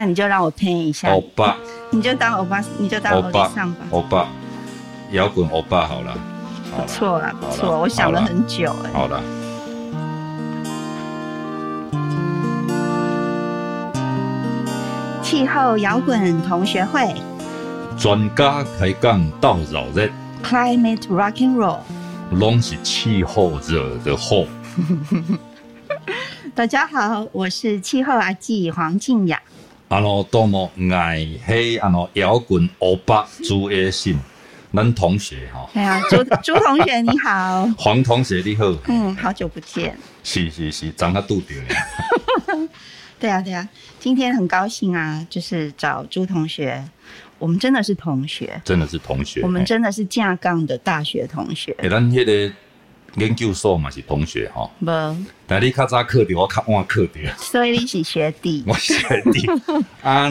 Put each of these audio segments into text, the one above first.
那你就让我配一下。欧巴，你就当欧巴，你就当欧巴上吧。欧巴，摇滚欧巴好了。不错啦，不错，我想了很久哎。好了。气候摇滚同学会，专家开讲到扰日。Climate Rock and Roll，拢是气候惹的祸。大家好，我是气候阿姊黄静雅。啊喽，多么爱黑啊喽，摇滚欧巴朱叶信，男同学哈。哎呀，朱朱同学你好，黄同学你好。嗯，好久不见。是是是，长个肚子。对啊对啊，今天很高兴啊，就是找朱同学，我们真的是同学，真的是同学，我们真的是架杠的大学同学。哎，咱那个。研究所嘛是同学哈，无，但你较早课的，我较晚课的，所以你是学弟，我学弟，啊，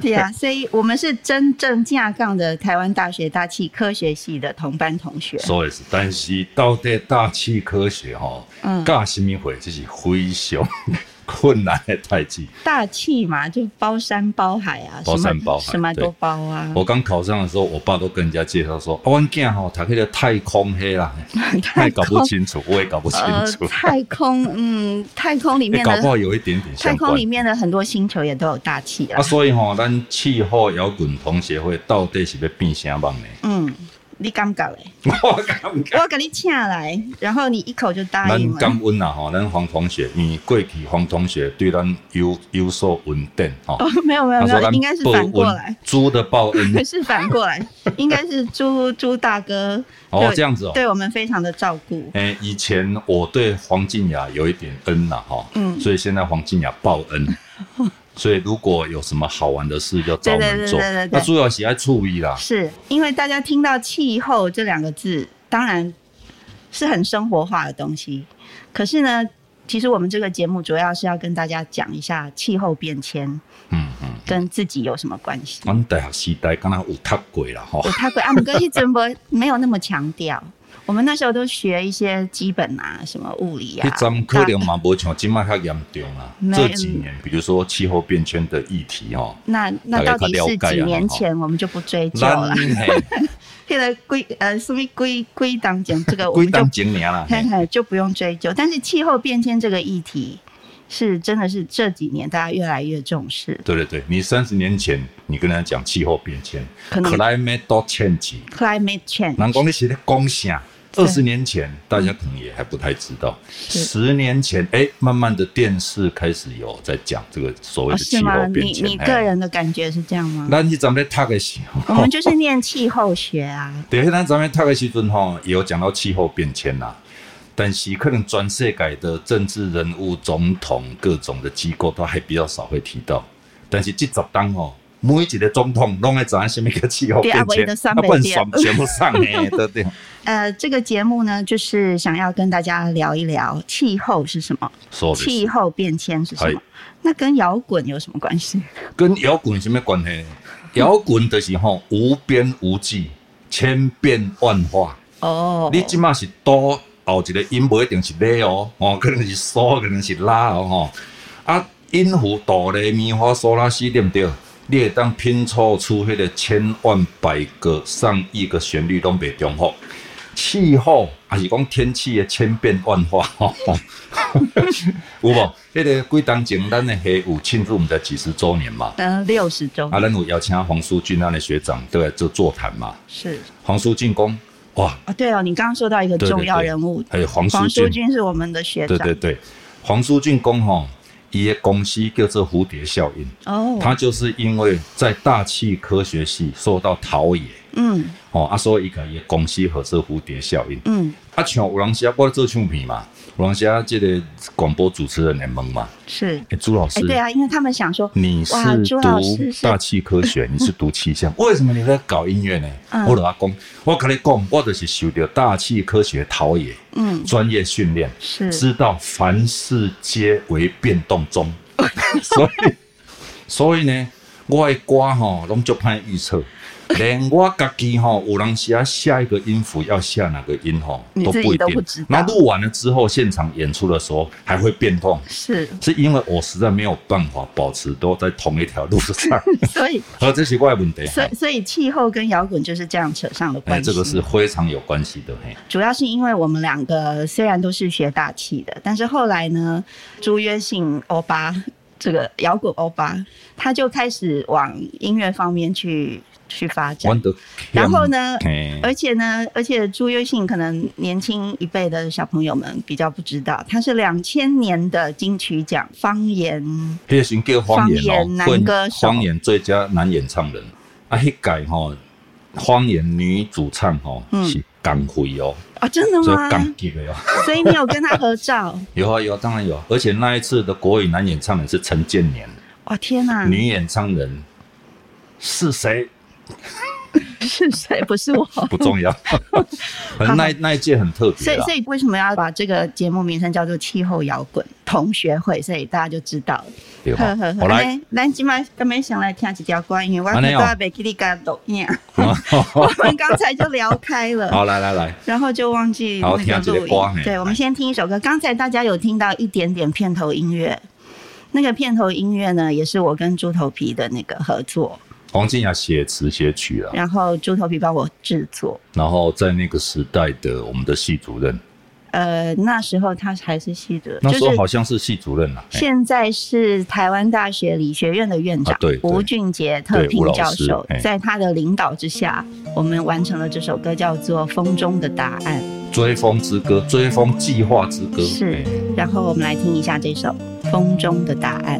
对啊，所以我们是真正架杠的台湾大学大气科学系的同班同学。所以是，但是到底大气科学哈，嗯，干什么会就是非常。困难的代志，大气嘛，就包山包海啊，包山包海，什么都包啊。我刚考上的时候，我爸都跟人家介绍说，我囝吼读迄个太空黑啦，太搞不清楚，我也搞不清楚。呃、太空，嗯，太空里面的搞不好有一点点。太空里面的很多星球也都有大气啊。所以吼，咱气候摇滚同学会到底是要变啥样呢？嗯。你感觉嘞？我感觉，我给你请来，然后你一口就答应了。咱感恩啊吼，咱黄同学，你过去黄同学对咱有有所恩典哈。哦，没有没有没有，应该是反过来。猪的报恩 是反过来，应该是猪猪大哥哦这样子哦，对我们非常的照顾。哎，以前我对黄静雅有一点恩呐哈，嗯，所以现在黄静雅报恩。所以如果有什么好玩的事，就找我们做。那主要喜爱注意啦。是因为大家听到气候这两个字，当然是很生活化的东西。可是呢，其实我们这个节目主要是要跟大家讲一下气候变迁，嗯嗯，跟自己有什么关系？我们大学时代刚刚有读过了哈，有读过啊，不过一直没没有那么强调。我们那时候都学一些基本啊，什么物理啊。一阵可能嘛，不像今麦较严重啊。这几年，比如说气候变迁的议题哦。那那到底是几年前，我们就不追究了。现在归呃，属于归归档讲这个，我们就就不用追究。但是气候变迁这个议题，是真的是这几年大家越来越重视。对对对，你三十年前你跟人家讲气候变迁，climate change，climate change，难讲你是在讲啥？二十年前，大家可能也还不太知道。十年前，哎，慢慢的电视开始有在讲这个所谓的气候变迁。你你个人的感觉是这样吗？那你咱们读的时候，我们就是念气候学啊。对，那咱们读的时阵哈，也有讲到气候变迁呐。但是可能全世界的政治人物、总统各种的机构都还比较少会提到。但是这十当哦。每一个总统拢爱讲什么个气候变迁，不然选选不上诶，对不对？呃，这个节目呢，就是想要跟大家聊一聊气候是什么，气候变迁是什么，那跟摇滚有什么关系？跟摇滚有什么关系？摇滚的时候无边无际，千变万化哦。你即马是哆后一个音不一定是咧哦，哦，可能是嗦，可能是拉哦，吼啊，音符哆来咪发嗦拉西对不对？你会当拼凑出迄个千万百个上亿个旋律都袂重复，气候还是讲天气的千变万化，有无？迄、那个几当前咱的黑五庆祝我们的几十周年嘛？嗯，六十周。啊，咱有邀请黄舒骏那的学长都来做座谈嘛？是。黄舒骏公，哇！啊，对哦，你刚刚说到一个重要人物，还有黄黄舒骏是我们的学长，对对对，黄舒骏公吼。一个公司叫做蝴蝶效应，哦，它就是因为在大气科学系受到陶冶，嗯，哦，啊，所以一个一个公司合作蝴蝶效应，嗯，啊，像有人写我做唱片嘛。王霞，这个广播主持人联盟嘛，是。朱老师，对啊，因为他们想说你是读大气科学，你是读气象，为什么你在搞音乐呢？我跟他讲，我跟你讲，我就是受到大气科学陶冶，嗯，专业训练，是。知道凡事皆为变动中，所以所以呢，我的歌吼拢足歹预测。连我家己吼，有人写下一个音符要下哪个音吼，都不一定。那录完了之后，现场演出的时候还会变动，是是因为我实在没有办法保持都在同一条路上，所以 和这些怪问题。所以所以气候跟摇滚就是这样扯上了关系。哎，这个是非常有关系的。嘿，主要是因为我们两个虽然都是学大气的，但是后来呢，朱约信欧巴这个摇滚欧巴，他就开始往音乐方面去。去发展，然后呢，而且呢，而且朱约信可能年轻一辈的小朋友们比较不知道，他是两千年的金曲奖方言，方言男歌手，方言最佳男演唱人。啊，那届哈方言女主唱哈是港辉哦，啊真的吗？港籍的哦，所以你有跟他合照？有啊有，当然有，而且那一次的国语男演唱人是陈建年，哇天哪，女演唱人是谁？是谁？不是我，不重要。反正那那一届很特别。所以，所以为什么要把这个节目名称叫做“气候摇滚同学会”？所以大家就知道了。呵呵好来，咱今麦刚没想来听几条关于我们都要被给你干抖音。我们刚才就聊开了。好，来来来，然后就忘记那个录音。对，我们先听一首歌。刚才大家有听到一点点片头音乐，那个片头音乐呢，也是我跟猪头皮的那个合作。黄静雅写词写曲啊，然后猪头皮帮我制作，然后在那个时代的我们的系主任，呃，那时候他还是系主任，那时候好像是系主任啊，现在是台湾大学理学院的院长，吴俊杰特聘教授，在他的领导之下，我们完成了这首歌，叫做《风中的答案》，追风之歌，追风计划之歌，是，然后我们来听一下这首《风中的答案》。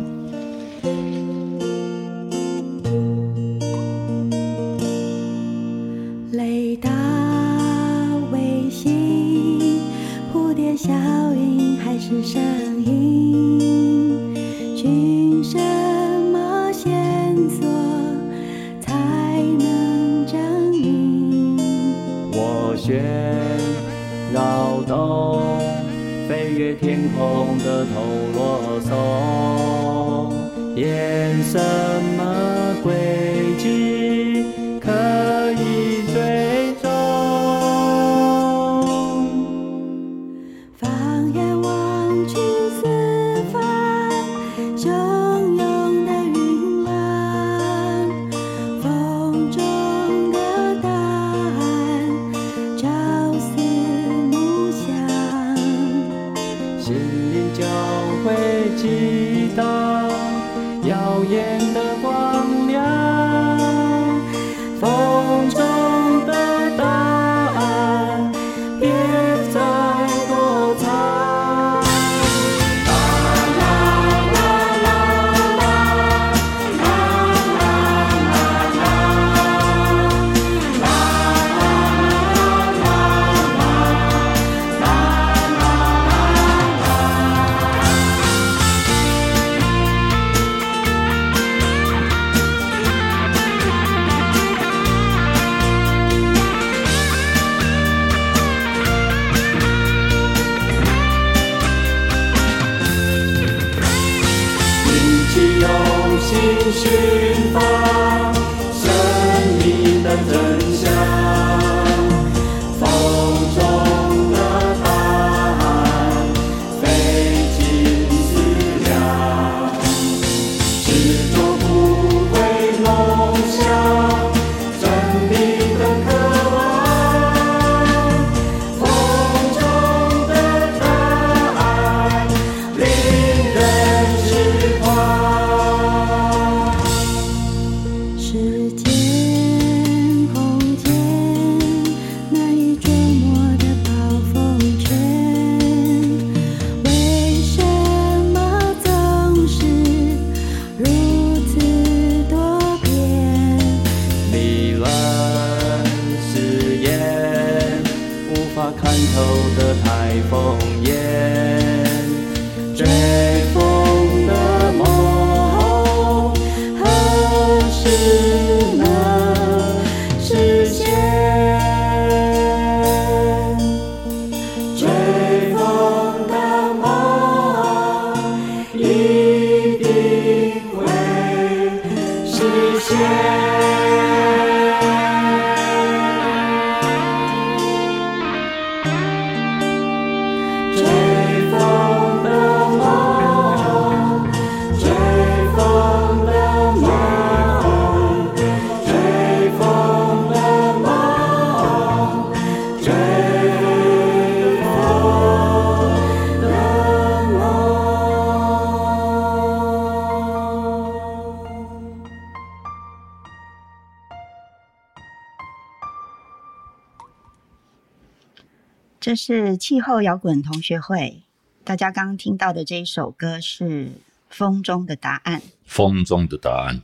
是气候摇滚同学会，大家刚刚听到的这一首歌是《风中的答案》。风中的答案。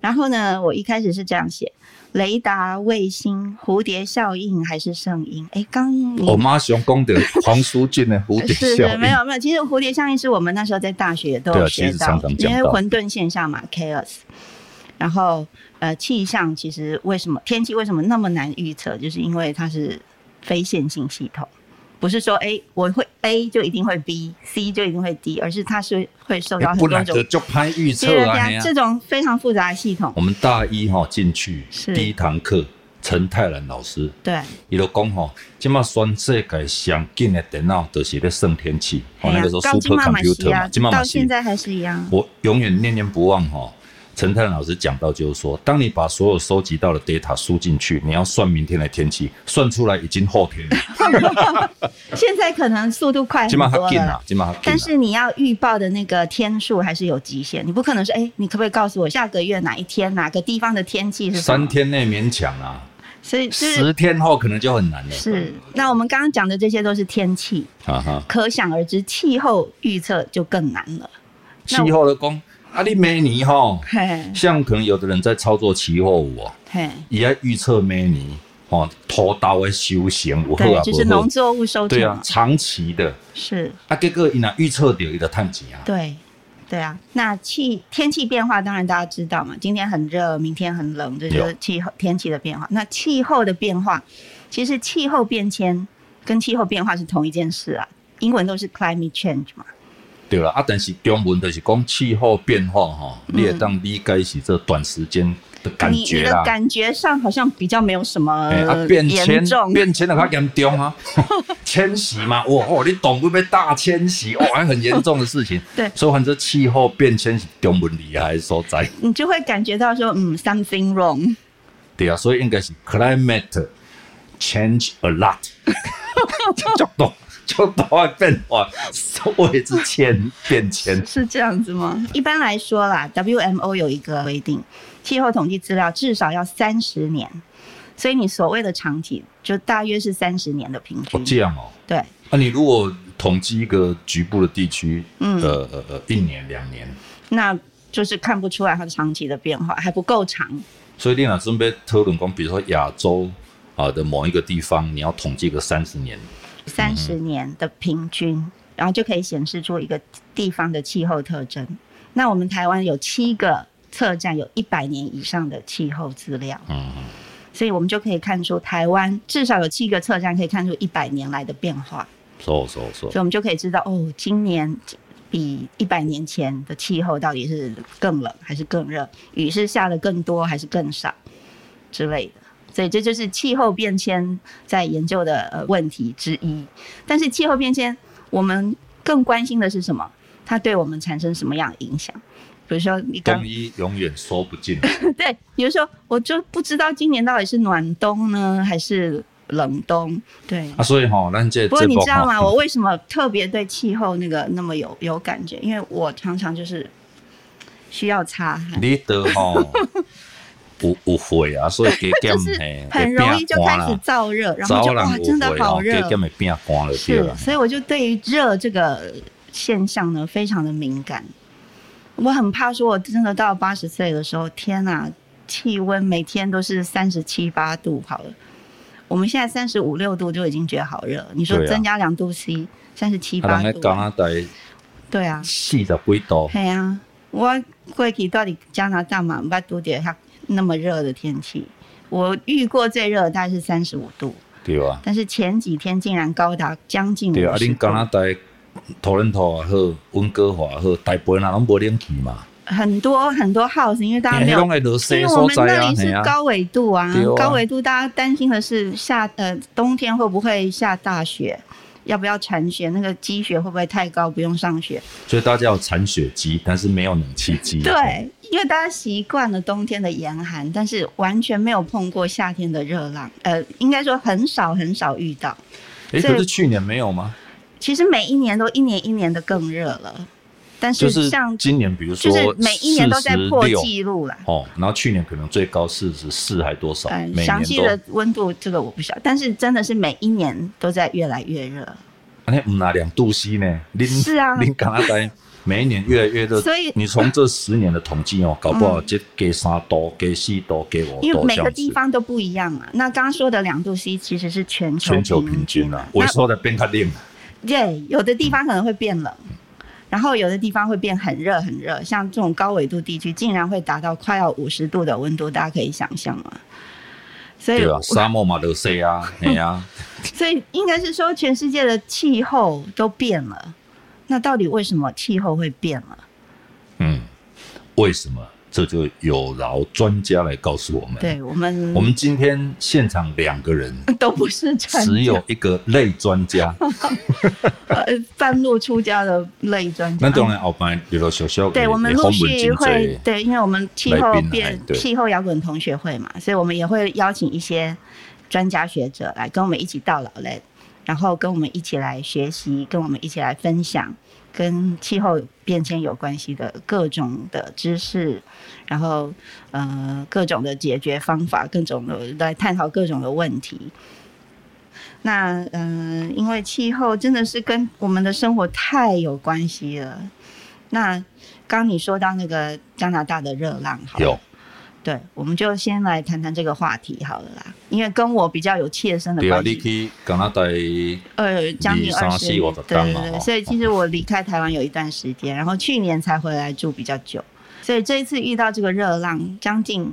然后呢，我一开始是这样写：雷达、卫星、蝴蝶效应还是圣音？哎，刚我妈喜欢讲的黄舒骏的蝴蝶 效应。是是，没有没有。其实蝴蝶效应是我们那时候在大学都有学到，到因为混沌现象嘛，chaos。然后呃，气象其实为什么天气为什么那么难预测？就是因为它是。非线性系统，不是说 A 我会 A 就一定会 B，C 就一定会 D，而是它是会受到很多种就拍预测啊，这种非常复杂的系统。我们大一哈进去第一堂课，陈泰然老师对，伊就讲吼，今嘛全世界上紧的电脑都是在算天气，哦那个时候 super computer 嘛，今嘛到现在还是一样。我永远念念不忘哈。陈太老师讲到，就是说，当你把所有收集到的 data 输进去，你要算明天的天气，算出来已经后天了。现在可能速度快很多了，但是你要预报的那个天数还是有极限，你不可能说，哎、欸，你可不可以告诉我下个月哪一天哪个地方的天气是？三天内勉强啊，所以十天后可能就很难了。是，那我们刚刚讲的这些都是天气，可想而知，气候预测就更难了。气候的工。啊，你每年吼，像可能有的人在操作期货舞哦，也要预测每年哦，土豆的修行，我好啊，就是农作物收成，对啊，长期的，是。啊，结果伊若预测到伊就赚钱啊，对，对啊，那气天气变化当然大家知道嘛，今天很热，明天很冷，这就是气候天气的变化。那气候的变化，其实气候变迁跟气候变化是同一件事啊，英文都是 climate change 嘛。对了啊，但是中文就是讲气候变化哈，你也当理解是这短时间的感觉啦。你的感觉上好像比较没有什么变迁，变迁的较严重啊，迁徙嘛，哇哦，你懂不被大迁徙，哦，还很严重的事情。对，所以反正气候变迁是中文厉害所在。你就会感觉到说，嗯，something wrong。对啊，所以应该是 climate change a lot，就懂。就都会变化，位置迁变迁是这样子吗？一般来说啦，WMO 有一个规定，气候统计资料至少要三十年，所以你所谓的长期就大约是三十年的平均。哦，这样哦。对。那、啊、你如果统计一个局部的地区，嗯，呃呃呃，一年两年，那就是看不出来它的长期的变化还不够长。所以，你俩准备讨论讲，比如说亚洲啊的某一个地方，你要统计个三十年。三十年的平均，然后就可以显示出一个地方的气候特征。那我们台湾有七个测站，有一百年以上的气候资料。嗯，所以我们就可以看出台湾至少有七个测站，可以看出一百年来的变化。说说说，所以我们就可以知道，哦，今年比一百年前的气候到底是更冷还是更热，雨是下的更多还是更少之类的。所以这就是气候变迁在研究的呃问题之一。但是气候变迁，我们更关心的是什么？它对我们产生什么样的影响？比如说，你刚冬衣永远说不尽。对，比如说，我就不知道今年到底是暖冬呢，还是冷冬？对啊，所以哈，那这不过你知道吗？我为什么特别对气候那个那么有有感觉？因为我常常就是需要擦汗。你的哈。不不会啊，所以给就是很容易就开始燥热，然后就哇，真的好热，变干了是，所以我就对于热这个现象呢，非常的敏感。我很怕说，我真的到八十岁的时候，天哪，气温每天都是三十七八度，好了，我们现在三十五六度就已经觉得好热，你说增加两度 C，三十七八度，对啊，四十几度，对啊，我过去到底加拿大嘛，不多点那么热的天气，我遇过最热大概是三十五度，对吧？但是前几天竟然高达将近五十度。对啊，恁加拿大、多伦多也好，温哥华也好，大部分人拢无冷气嘛。很多很多 house，因为大家没有，因为我们那里是高纬度啊，高纬度，大家担心的是下呃冬天会不会下大雪，要不要铲雪，那个积雪会不会太高，不用上学。所以大家有铲雪机，但是没有冷气机。对，因为大家习惯了冬天的严寒，但是完全没有碰过夏天的热浪，呃，应该说很少很少遇到。哎、欸，可是去年没有吗？其实每一年都一年一年的更热了。但是像今年，比如说，就是每一年都在破纪录了哦。然后去年可能最高四十四还多少？嗯，详细的温度这个我不晓得，但是真的是每一年都在越来越热。那唔拿两度 C 呢？是啊，你刚才每一年越来越热，所以你从这十年的统计哦，搞不好就给三度、给四度、给五度，因为每个地方都不一样嘛。那刚刚说的两度 C 其实是全球全球平均啊。我说的变卡冷。对，有的地方可能会变冷。嗯然后有的地方会变很热很热，像这种高纬度地区，竟然会达到快要五十度的温度，大家可以想象吗？所以，对啊，沙漠嘛都是啊，哎呀。所以应该是说，全世界的气候都变了。那到底为什么气候会变了？嗯，为什么？这就有劳专家来告诉我们。对我们，我们今天现场两个人 都不是专家，只有一个类专家，呃，半路出家的类专家。那当然，后边比如小小对，我们陆续会对，因为我们气候变气候摇滚同学会嘛，所以我们也会邀请一些专家学者来跟我们一起到老类，然后跟我们一起来学习，跟我们一起来分享。跟气候变迁有关系的各种的知识，然后呃各种的解决方法，各种的来探讨各种的问题。那嗯、因为气候真的是跟我们的生活太有关系了。那刚你说到那个加拿大的热浪，好。对，我们就先来谈谈这个话题好了啦，因为跟我比较有切身的关系。对啊，去加拿大呃将近二十年，对对对，所以其实我离开台湾有一段时间，然后去年才回来住比较久，所以这一次遇到这个热浪，将近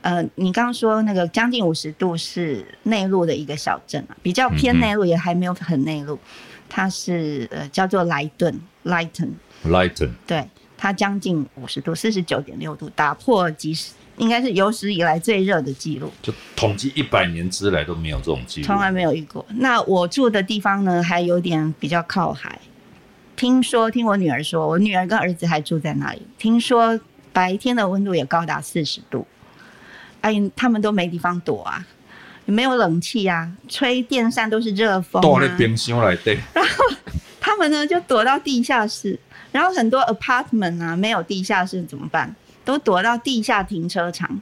呃，你刚刚说那个将近五十度是内陆的一个小镇啊，比较偏内陆，也还没有很内陆，它是呃叫做莱顿 Lighton，Lighton，对，它将近五十度，四十九点六度，打破即时。应该是有史以来最热的记录，就统计一百年之来都没有这种记录，从来没有遇过。那我住的地方呢，还有点比较靠海。听说，听我女儿说，我女儿跟儿子还住在那里。听说白天的温度也高达四十度，哎，他们都没地方躲啊，也没有冷气啊，吹电扇都是热风啊。躲在冰箱里对。然后他们呢就躲到地下室，然后很多 apartment 啊没有地下室怎么办？都躲到地下停车场，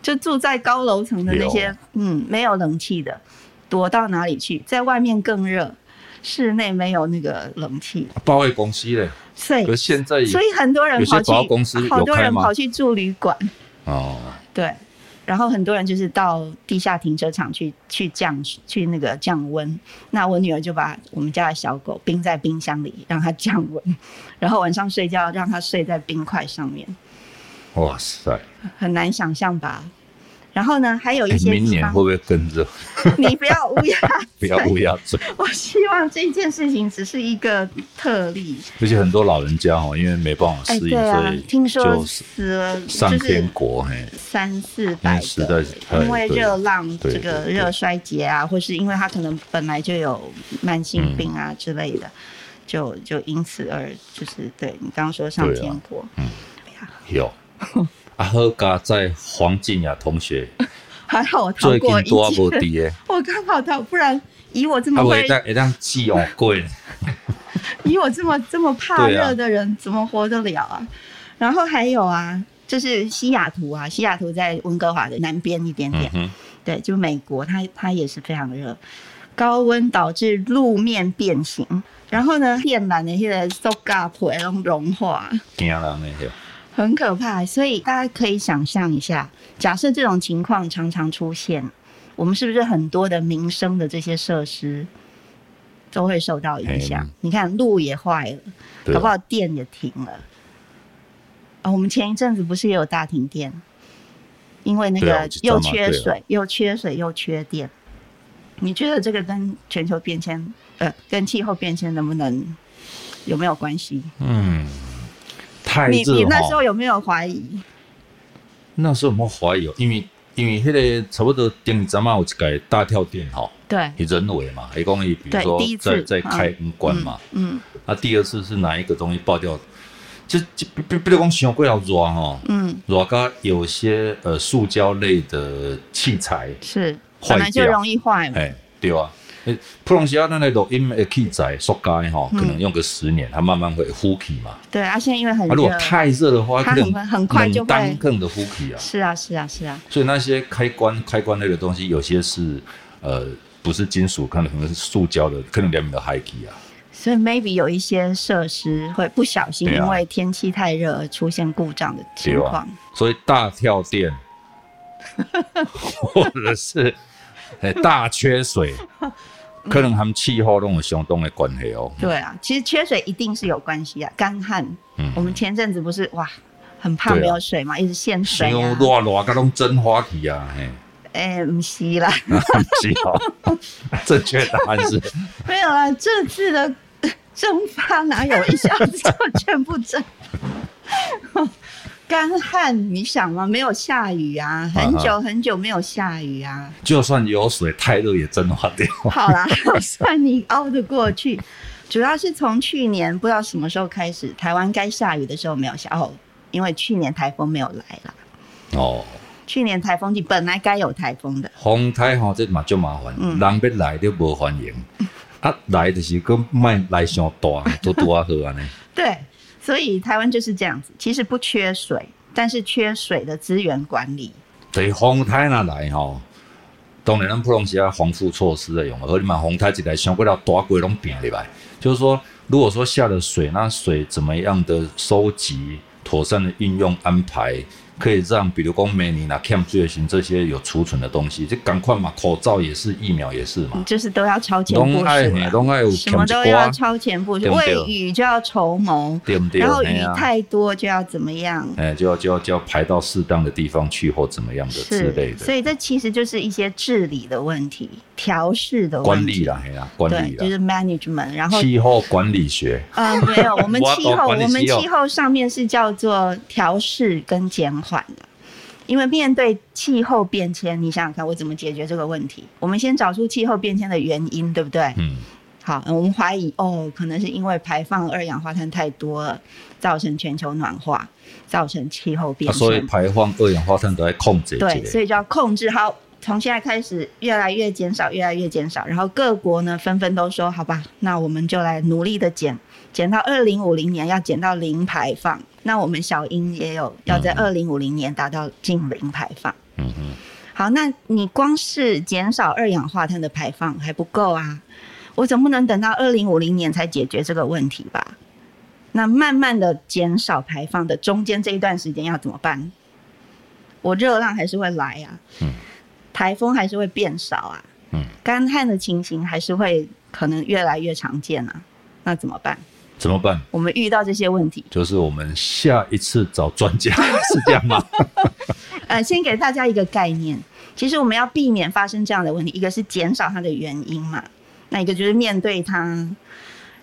就住在高楼层的那些，嗯，没有冷气的，躲到哪里去？在外面更热，室内没有那个冷气。保险公司嘞，所以现在所以很多人跑去，好多人跑去住旅馆。哦，对。然后很多人就是到地下停车场去去降去那个降温。那我女儿就把我们家的小狗冰在冰箱里，让它降温。然后晚上睡觉让它睡在冰块上面。哇塞！很难想象吧？然后呢，还有一些、欸、明年会不会跟着？你不要乌鸦，不要乌鸦嘴。我希望这件事情只是一个特例。而且很多老人家哦，因为没办法适应，欸啊、所以听说死了上天国嘿，三四百个，因为热浪这个热衰竭啊，或是因为他可能本来就有慢性病啊之类的，嗯、就就因此而就是对你刚刚说上天国，嗯，有。在黄静雅同学，还好我逃过一劫。我刚好逃，不然以我这么会，一辆机哦贵。以我这么这么怕热的人，怎么活得了啊？然后还有啊，就是西雅图啊，西雅图在温哥华的南边一点点，嗯、对，就美国，它它也是非常热，高温导致路面变形，然后呢，电缆的现在塑胶皮拢融化，惊人的很可怕，所以大家可以想象一下，假设这种情况常常出现，我们是不是很多的民生的这些设施都会受到影响？你看路也坏了，搞不好电也停了。啊，我们前一阵子不是也有大停电？因为那个又缺水，又缺水，又缺电。你觉得这个跟全球变迁，呃，跟气候变迁能不能有没有关系？嗯。太热。你你那时候有没有怀疑？那时候有没有怀疑？因为因为迄个差不多顶咱们有一个大跳电哈，对，人为嘛，一共比如说在在开关嘛，嗯，啊，第二次是哪一个东西爆掉？就就比比比如讲伤过热哈，嗯，热个有些呃塑胶类的器材是本来就容易坏嘛，哎，对啊。诶，普通时啊，那那录音的器材塑胶哈，可能用个十年，它慢慢会呼气嘛。对啊，现在因为很热，如果太热的话，它很很快就会更的呼气啊。是啊，是啊，是啊。所以那些开关开关类的东西，有些是呃不是金属，可能可能是塑胶的，可能里面的氦气啊。所以 maybe 有一些设施会不小心因为天气太热而出现故障的情况。啊、所以大跳电，或者是大缺水。可能他们气候都有相当的关系哦。对啊，其实缺水一定是有关系啊，干旱。嗯，我们前阵子不是哇，很怕没有水嘛，一直限水啊。热热，各种蒸发去啊，嘿。哎，不是啦，不是哦。正确答案是。没有啦，这次的蒸发哪有一下子就全部蒸？干旱，你想吗？没有下雨啊，很久很久没有下雨啊。就算有水，太热也蒸发掉。好啦，算你熬得过去。主要是从去年不知道什么时候开始，台湾该下雨的时候没有下哦，因为去年台风没有来啦。哦。去年台风季本来该有台风的。风台哈，这嘛就麻烦，嗯人要来都不欢迎。啊，来就是个卖来上大，都多啊好啊呢。对。所以台湾就是这样子，其实不缺水，但是缺水的资源管理。对，风台那来吼，当然咱普通时啊防护措施的用，而你嘛风台一来，想不了大规拢变入来，就是说，如果说下了水，那水怎么样的收集，妥善的运用安排。可以让，比如说每年拿 camp 最行这些有储存的东西，就赶快嘛，口罩也是，疫苗也是嘛，就是都要超前部署，什么都要超前部署，未雨就要绸缪，对不对？然后雨太多就要怎么样？哎，就要就要就要排到适当的地方去或怎么样的之类的。所以这其实就是一些治理的问题，调试的问题，管理啦，嘿啦，管理就是 management，然后气候管理学。呃，没有，我们 气候我们气候上面是叫做调试跟减缓。因为面对气候变迁，你想想看，我怎么解决这个问题？我们先找出气候变迁的原因，对不对？嗯。好，我们怀疑哦，可能是因为排放二氧化碳太多了，造成全球暖化，造成气候变迁。所以排放二氧化碳都在控制。对，所以就要控制好，从现在开始越来越减少，越来越减少。然后各国呢，纷纷都说，好吧，那我们就来努力的减，减到二零五零年要减到零排放。那我们小英也有要在二零五零年达到净零排放。嗯嗯。好，那你光是减少二氧化碳的排放还不够啊！我总不能等到二零五零年才解决这个问题吧？那慢慢的减少排放的中间这一段时间要怎么办？我热浪还是会来啊。嗯。台风还是会变少啊。嗯。干旱的情形还是会可能越来越常见啊。那怎么办？怎么办？我们遇到这些问题，就是我们下一次找专家，是这样吗？呃，先给大家一个概念，其实我们要避免发生这样的问题，一个是减少它的原因嘛，那一个就是面对它，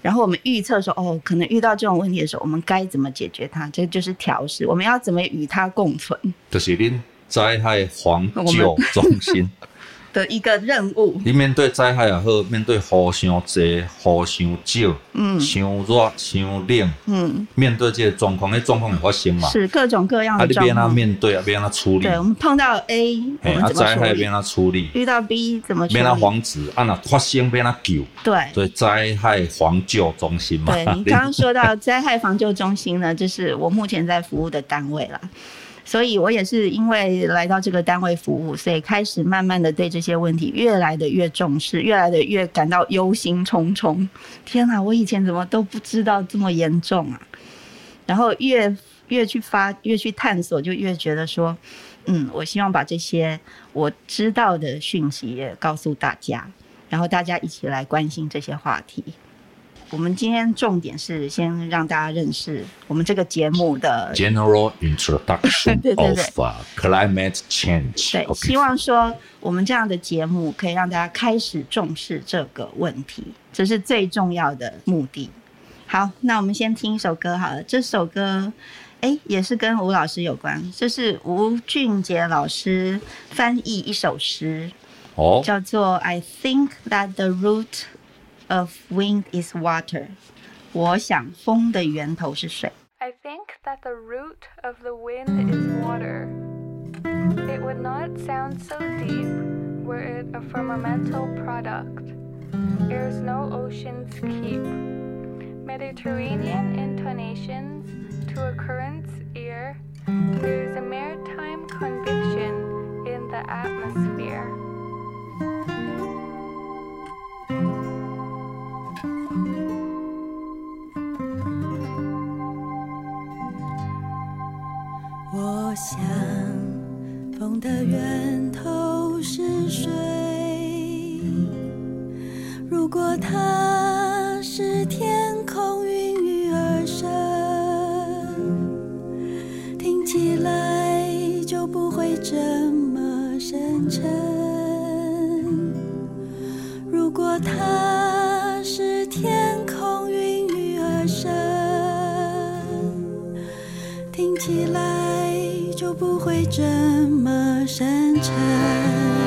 然后我们预测说，哦，可能遇到这种问题的时候，我们该怎么解决它？这就是调试，我们要怎么与它共存？就是您灾害防救中心。的一个任务，你面对灾害也好，面对雨伤济、雨伤少、嗯，伤热、伤冷，嗯，面对这些状况，那状况会发生嘛？是各种各样的状况。啊，你别让他面对啊，别让他处理。对，我们碰到 A，我们怎么处理？灾害别让他处理。遇到 B 怎么处理？别让他防止，啊，那发生别让他救。对，所以灾害防救中心嘛。对，你刚刚说到灾害防救中心呢，就是我目前在服务的单位啦。所以我也是因为来到这个单位服务，所以开始慢慢的对这些问题越来的越重视，越来的越感到忧心忡忡。天哪，我以前怎么都不知道这么严重啊！然后越越去发，越去探索，就越觉得说，嗯，我希望把这些我知道的讯息也告诉大家，然后大家一起来关心这些话题。我们今天重点是先让大家认识我们这个节目的 General Introduction 对对对 of Climate Change。对，希望说我们这样的节目可以让大家开始重视这个问题，这是最重要的目的。好，那我们先听一首歌好了。这首歌，哎，也是跟吴老师有关。这是吴俊杰老师翻译一首诗，哦，叫做 "I think that the root of wind is water"。我想风的源头是水。I think that the root of the wind is water. It would not sound so deep were it a firmamental product. Airs no oceans keep. Mediterranean intonations to a current's ear. There's a maritime conviction in the atmosphere. 我想，风的源头是水。如果它是天空孕育而生，听起来就不会这么深沉。如果它不会这么深沉。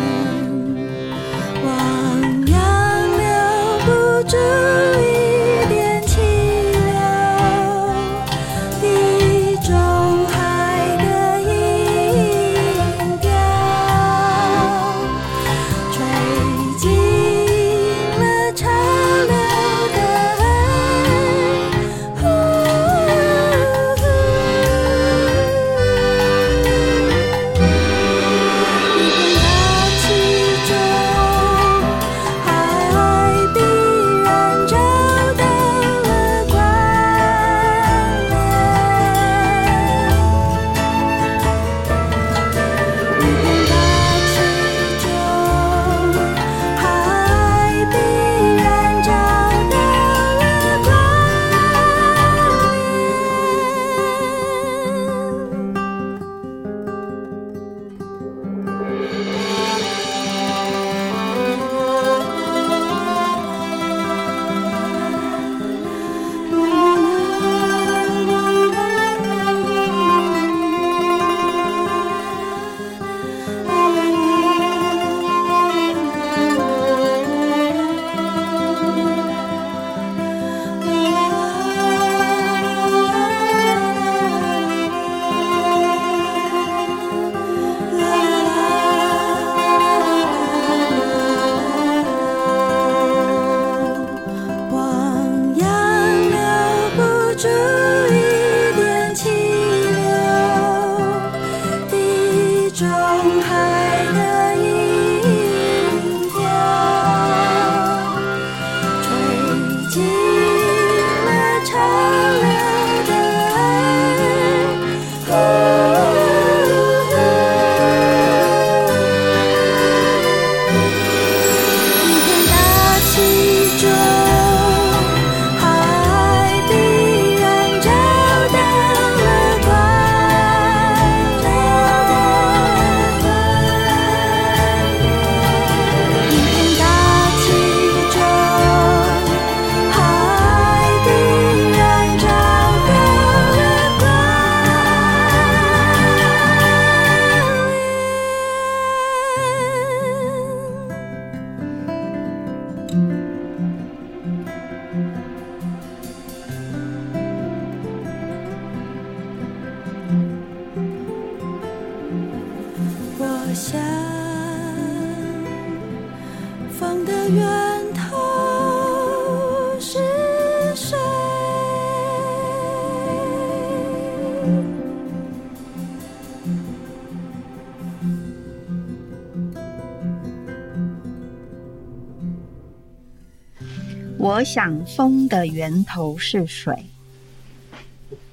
我想风的源头是水。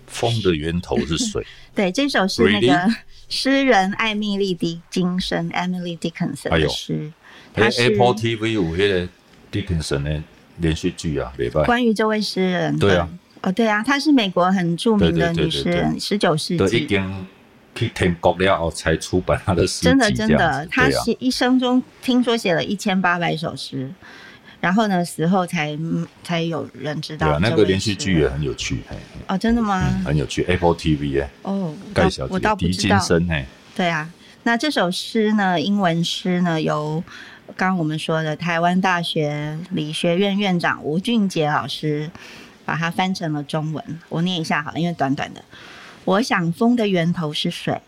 风的源头是水。对，这首是那个诗人艾蜜莉·狄金森 （Emily Dickinson） 的诗。他是 Apple TV 有那个 Dickinson 的连续剧啊，关于这位诗人。对啊，哦，对啊，她是美国很著名的女诗人，十九世纪。已经去天国了后才出版她的诗。真的，真的，她写一生中听说写了一千八百首诗。然后呢，死后才才有人知道。对啊，那个连续剧也很有趣。哦，真的吗？嗯、很有趣，Apple TV 哎。哦，盖小姐，我倒不知道。对啊，那这首诗呢，英文诗呢，由刚刚我们说的台湾大学理学院院长吴俊杰老师把它翻成了中文。我念一下好了，因为短短的。我想风的源头是水，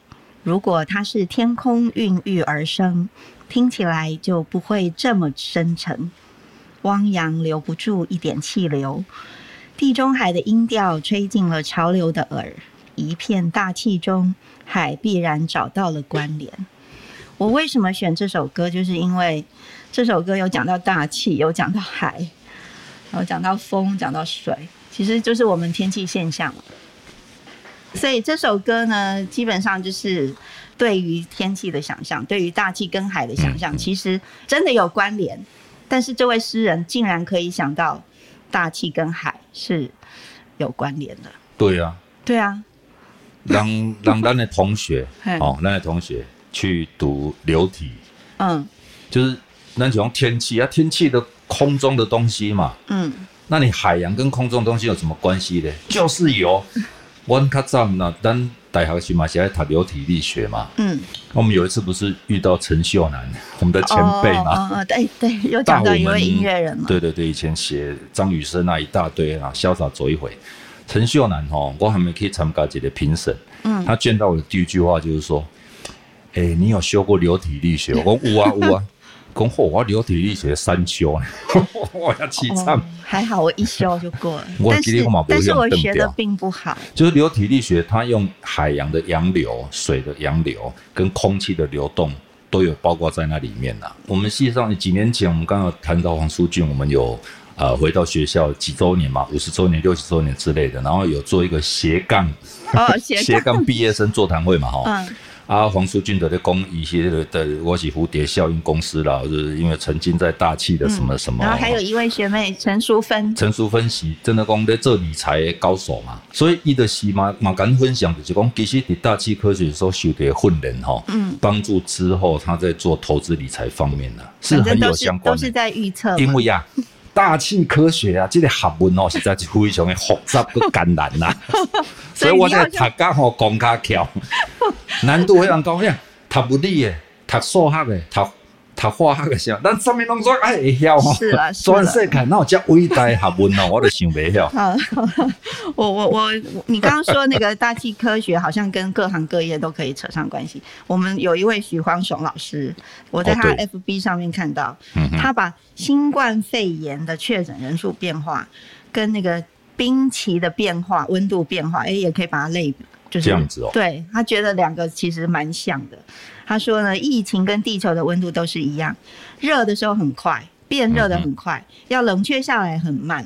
如果它是天空孕育而生，听起来就不会这么深沉。汪洋留不住一点气流，地中海的音调吹进了潮流的耳。一片大气中，海必然找到了关联。我为什么选这首歌？就是因为这首歌有讲到大气，有讲到海，然后讲到风，讲到水，其实就是我们天气现象。所以这首歌呢，基本上就是对于天气的想象，对于大气跟海的想象，其实真的有关联。但是这位诗人竟然可以想到大气跟海是有关联的。对啊，对啊。让让咱的同学，哦，咱的同学去读流体，嗯，就是那种天气啊，天气的空中的东西嘛，嗯，那你海洋跟空中的东西有什么关系呢？就是有。我较早那咱大学时嘛是在读流体力学嘛，嗯，我们有一次不是遇到陈秀男，我们的前辈嘛，哦，对对，有讲到一位音乐人嘛，对对对，以前写张雨生那一大堆啊，潇洒走一回。陈秀男哈，我还没可以参加这个评审，嗯，他见到我的第一句话就是说，哎、欸，你有修过流体力学？我说有啊有啊。恭贺我流体力学三修，我 要气惨。还好我一修就过了。但是但是我学的并不好。就是流体力学，它用海洋的洋流、水的洋流跟空气的流动都有包括在那里面呐。我们实际上几年前，我们刚刚谈到黄舒骏，我们有呃回到学校几周年嘛，五十周年、六十周年之类的，然后有做一个斜杠哦 斜斜杠毕业生座谈会嘛，哈。嗯啊，黄舒骏的的公一些的，我是蝴蝶效应公司啦，就是因为曾经在大气的什么什么。然后还有一位学妹陈淑芬，陈淑芬是真的讲在做理财高手嘛，所以伊的是嘛嘛敢分享就是讲其实伫大气科学的时候学的训练哈，嗯，帮助之后他在做投资理财方面呢是很有相关的，都是在预测。因为呀，大气科学啊，这个学问哦实在是非常的复杂跟艰难呐，所以我在他刚好讲卡巧。难度非常高，呀，读物理的，读数学的，读读化学的时候，但上面拢说哎会晓是啊，全世界哪有这伟大的学问哦，我都想不晓。好，我我我，你刚刚说那个大气科学好像跟各行各业都可以扯上关系。我们有一位许晃雄老师，我在他 FB 上面看到，哦、他把新冠肺炎的确诊人数变化跟那个冰期的变化、温度变化，哎，也可以把它类比。就是这样子哦，对，他觉得两个其实蛮像的。他说呢，疫情跟地球的温度都是一样，热的时候很快，变热的很快，嗯、要冷却下来很慢。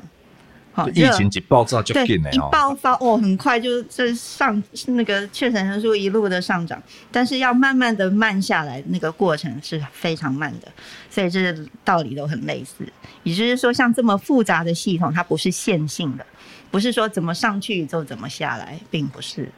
好，疫情一爆炸就变了，一爆发哦，很快就这上那个确诊人数一路的上涨，但是要慢慢的慢下来，那个过程是非常慢的。所以这道理都很类似，也就是说，像这么复杂的系统，它不是线性的，不是说怎么上去就怎么下来，并不是。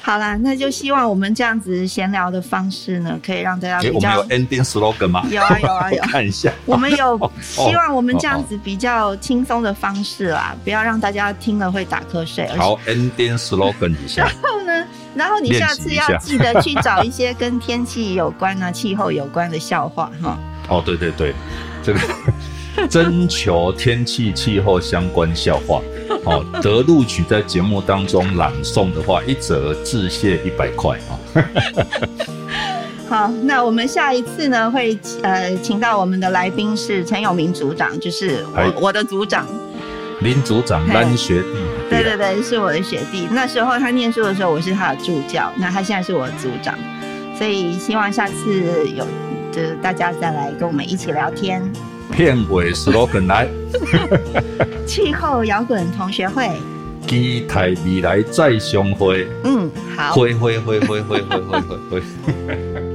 好啦，那就希望我们这样子闲聊的方式呢，可以让大家比较。欸、我们有 ending slogan 吗？有啊有啊有。看一下。我们有 希望我们这样子比较轻松的方式啦，不要让大家听了会打瞌睡。好，ending slogan 一下。然后呢，然后你下次要记得去找一些跟天气有关啊、气候有关的笑话哈。哦，对对对，这个。征求天气气候相关笑话，好，得录取在节目当中朗诵的话，一则致谢一百块啊。好，那我们下一次呢，会呃请到我们的来宾是陈永明组长，就是我我的组长，林组长，林学弟，对对对，是我的学弟。那时候他念书的时候，我是他的助教，那他现在是我的组长，所以希望下次有就是大家再来跟我们一起聊天。片尾 slogan 来，气候摇滚同学会，期待未来再相会。嗯，好，会会会会会会会会会。